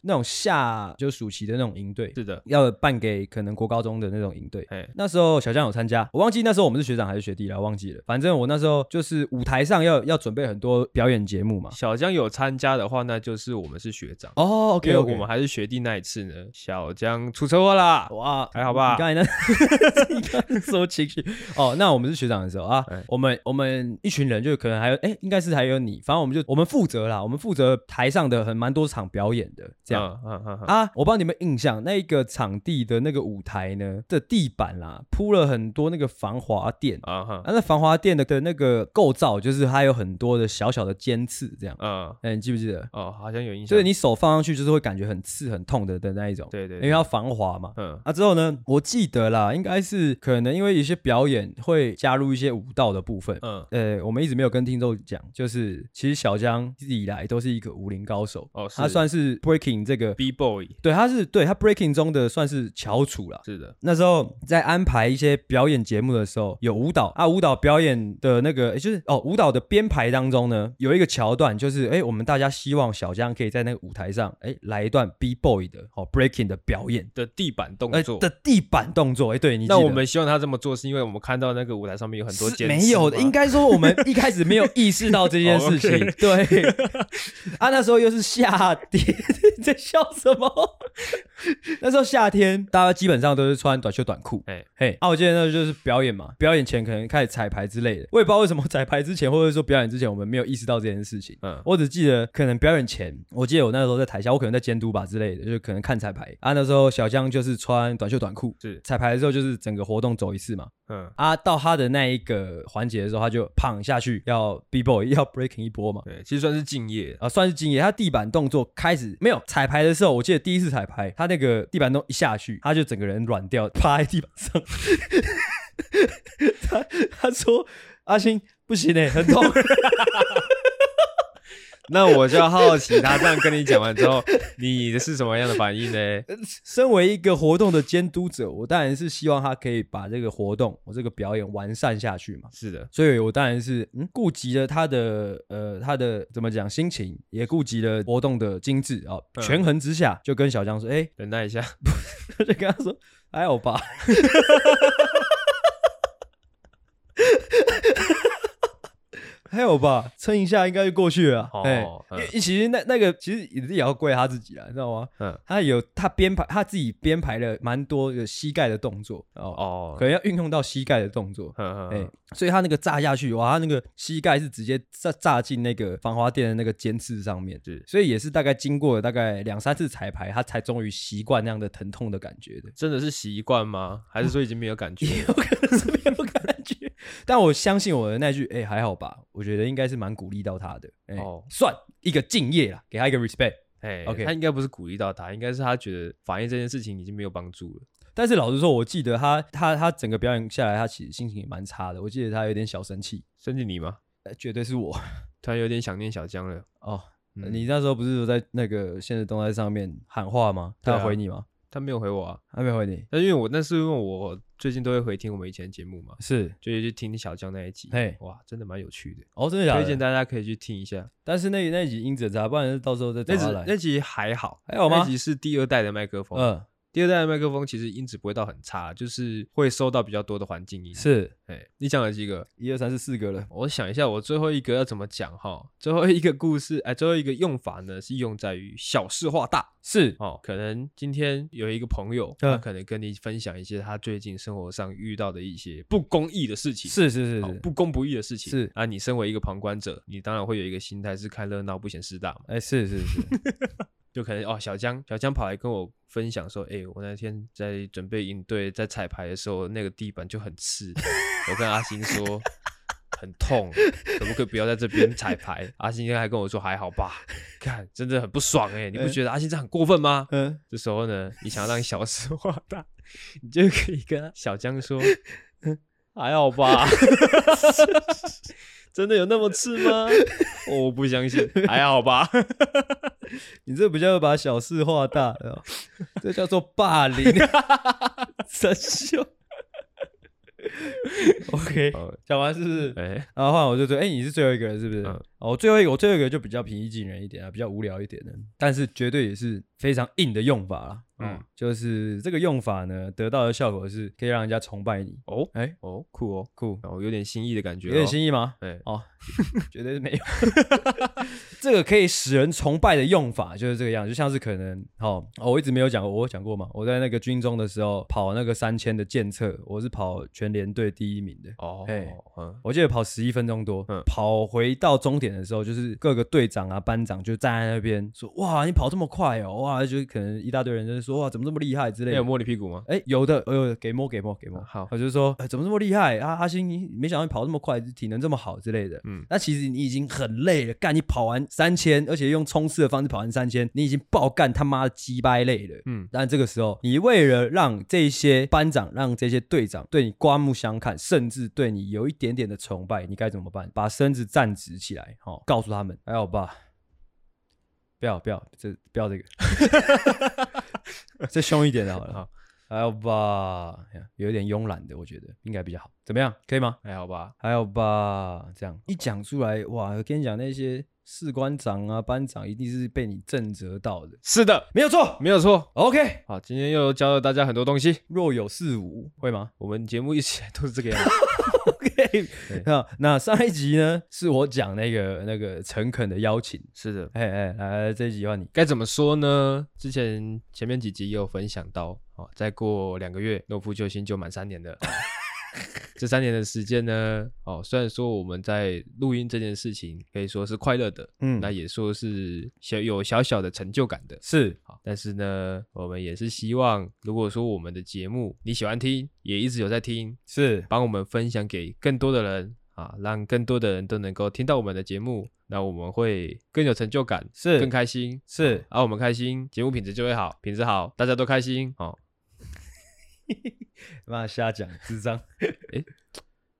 那种夏就暑期的那种营队，是的，要办给可能国高中的那种营队。哎，那时候小江有参加，我忘记那时候我们是学长还是学弟了，忘记了。反正我那时候就是舞台上要要准备很多表演节目嘛。小江有参加的话，那就是我们是学长哦。OK，我们还是学弟那一次呢，小江出车祸啦。哇，还好吧？你刚才那 你刚才说情绪哦，那我们是学长的时候啊，我们我们一群人就可能还有哎，应该是还有你，反正我们就我们负责啦，我们负责台上的很蛮多场表演的这样。嗯嗯啊，我不知道你们印象，那个场地的那个舞台呢的地板啦，铺了很多那个防滑垫啊哈，那防滑垫的的那个构造就是它有很多的小小的尖刺这样。嗯，哎，你记不记得？哦，好像有印象。就是你手放上去就是会感觉很刺很痛的的那一种。对对，因为要防滑嘛。嗯，啊之后呢，我记得啦，应该是可能因为有些表演会加入一些舞蹈的部分。嗯，呃，我们一直没有跟听众讲，就是其实小江一直以来都是一个武林高手。哦，他算是 breaking 这个 B boy，对，他是对他 breaking 中的算是翘楚了。是的，那时候在安排一些表演节目的时候，有舞蹈啊，舞蹈表演的那个，就是哦，舞蹈的编排当中呢，有一个桥段，就是哎，我们大家希望小江可以在那个舞台上，哎，来一段 B boy 的哦 breaking 的表演。的地板动作。的地板动作，哎，对你，那我们希望他这么做，是因为我们看到那个舞台上面有很多尖刺，没有的，应该说我们一开始没有意识到这件事情，对，啊，那时候又是夏天，在笑什么？那时候夏天，大家基本上都是穿短袖短裤。哎。嘿，啊，我记得那就是表演嘛，表演前可能开始彩排之类的。我也不知道为什么彩排之前，或者说表演之前，我们没有意识到这件事情。嗯，我只记得可能表演前，我记得我那时候在台下，我可能在监督吧之类的，就可能看彩排。啊，那时候小江就是穿短袖短裤，是彩排的时候就是整个活动走一次嘛。嗯，啊，到他的那一个环节的时候，他就胖下去要 B boy 要 breaking 一波嘛。对，其实算是敬业啊，算是敬业。他地板动作开始没有彩排的时候，我记得第一次彩排，他那个地板动一下去，他就整个人软掉，趴在地板上。他他说：“阿星不行哎，很痛。”那我就好奇，他这样跟你讲完之后，你的是什么样的反应呢？身为一个活动的监督者，我当然是希望他可以把这个活动，我这个表演完善下去嘛。是的，所以我当然是嗯，顾及了他的呃，他的怎么讲心情，也顾及了活动的精致啊，哦，权衡之下，就跟小江说：“哎，等待一下。”就跟他说：“还好吧。”还有吧，撑一下应该就过去了。哎，因为其实那那个其实也要怪他自己了，你知道吗？嗯，他有他编排他自己编排了蛮多的膝盖的动作哦哦，可能要运用到膝盖的动作。嗯嗯，所以他那个炸下去，哇，他那个膝盖是直接炸炸进那个防滑垫的那个尖刺上面。对，所以也是大概经过了大概两三次彩排，他才终于习惯那样的疼痛的感觉的。真的是习惯吗？还是说已经没有感觉？有可能是没有感觉。但我相信我的那句，哎，还好吧。我觉得应该是蛮鼓励到他的，哦，算一个敬业啦，给他一个 respect，哎，OK，他应该不是鼓励到他，应该是他觉得反应这件事情已经没有帮助了。但是老实说，我记得他他他整个表演下来，他其实心情也蛮差的。我记得他有点小生气，生气你吗？呃，绝对是我，突然有点想念小江了。哦，你那时候不是在那个现实动态上面喊话吗？他要回你吗？他没有回我啊，他没有回你。那因为我那是因为我最近都会回听我们以前的节目嘛，是，就去听小江那一集。嘿，哇，真的蛮有趣的。哦，真的假的？推荐大家可以去听一下。但是那那集音质咋不然到时候再找他来。那集还好，还好吗？那集是第二代的麦克风。嗯。第二代的麦克风其实音质不会到很差，就是会收到比较多的环境音。是，哎，你讲了几个？一二三四四个了。我想一下，我最后一个要怎么讲哈？最后一个故事，哎，最后一个用法呢，是用在于小事化大。是哦，可能今天有一个朋友，他可能跟你分享一些他最近生活上遇到的一些不公义的事情。是是是是，不公不义的事情。是啊，你身为一个旁观者，你当然会有一个心态是看热闹不嫌事大嘛。哎，是是是。就可能哦，小江，小江跑来跟我分享说，哎、欸，我那天在准备应对，在彩排的时候，那个地板就很刺。我跟阿星说很痛，可不可以不要在这边彩排？阿星还跟我说还好吧，看真的很不爽哎、欸，你不觉得阿星这很过分吗？嗯，这时候呢，你想要让小 事化大，你就可以跟小江说。还好吧？真的有那么刺吗？我不相信，还好吧？你这比较把小事化大，这叫做霸凌，真秀。OK，讲完是不是？哎、欸，然后换我就说，哎、欸，你是最后一个人是不是？嗯、哦，最后一个，我最后一个就比较平易近人一点啊，比较无聊一点的，但是绝对也是非常硬的用法啦。嗯，就是这个用法呢，得到的效果是可以让人家崇拜你哦。哎、欸，哦，酷哦，酷，哦，有点新意的感觉、哦，有点新意吗？对、欸，哦，绝对是没有。这个可以使人崇拜的用法就是这个样，就像是可能，哦，哦我一直没有讲过，我讲过嘛，我在那个军中的时候跑那个三千的健测，我是跑全连队第一名的。哦，哎，嗯，我记得跑十一分钟多，嗯，跑回到终点的时候，就是各个队长啊、班长就站在那边说，哇，你跑这么快哦，哇，就可能一大堆人就是说。说话怎么这么厉害之类的？有摸你屁股吗？哎，有的，哎呦，给摸给摸给摸。好，我就说，哎，怎么这么厉害啊？阿星，你没想到你跑这么快，体能这么好之类的。嗯，那其实你已经很累了，干你跑完三千，而且用冲刺的方式跑完三千，你已经爆干他妈的鸡掰累了。嗯，但这个时候，你为了让这些班长、让这些队长对你刮目相看，甚至对你有一点点的崇拜，你该怎么办？把身子站直起来，好，告诉他们，哎好吧？不要不要，这不要这个。再凶一点的好了，哈，还好吧，有点慵懒的，我觉得应该比较好，怎么样？可以吗？还好吧，还好吧，这样一讲出来，哇，我跟你讲，那些士官长啊、班长一定是被你震慑到的。是的，没有错，没有错。OK，好，今天又教了大家很多东西，若有似无，会吗？我们节目一起来都是这个样子。OK，那那上一集呢，是我讲那个那个诚恳的邀请，是的，哎哎，来这一集换你，该怎么说呢？之前前面几集也有分享到，哦，再过两个月，诺夫救星就满三年了。这三年的时间呢，哦，虽然说我们在录音这件事情可以说是快乐的，嗯，那也说是小有小小的成就感的，是，好，但是呢，我们也是希望，如果说我们的节目你喜欢听，也一直有在听，是，帮我们分享给更多的人啊，让更多的人都能够听到我们的节目，那我们会更有成就感，是，更开心，是，而、啊、我们开心，节目品质就会好，品质好，大家都开心，哦。妈瞎讲，智障！哎，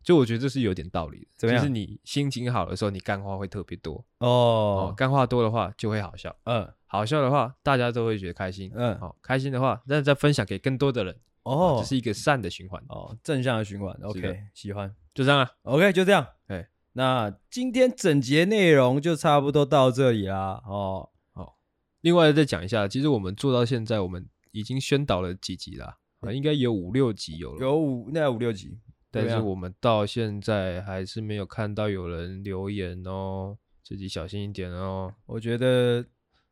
就我觉得这是有点道理的。怎么样？就是你心情好的时候，你干话会特别多哦，哦。干话多的话就会好笑，嗯，好笑的话大家都会觉得开心，嗯，好，开心的话，那再分享给更多的人，哦，这是一个善的循环，哦，正向的循环。OK，喜欢，就这样啊。OK，就这样。哎，那今天整节内容就差不多到这里啦。哦，好，另外再讲一下，其实我们做到现在，我们已经宣导了几集了。啊，应该有五六集有了，有五，那五六集，但是我们到现在还是没有看到有人留言哦，自己小心一点哦。我觉得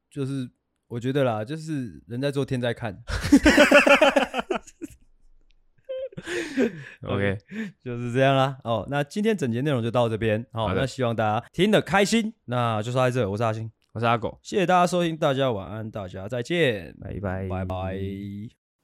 就是，我觉得啦，就是人在做天在看。OK，就是这样啦。哦，那今天整节内容就到这边。好，那希望大家听得开心。那就说在这，我是阿星，我是阿狗，谢谢大家收听，大家晚安，大家再见，拜拜，拜拜。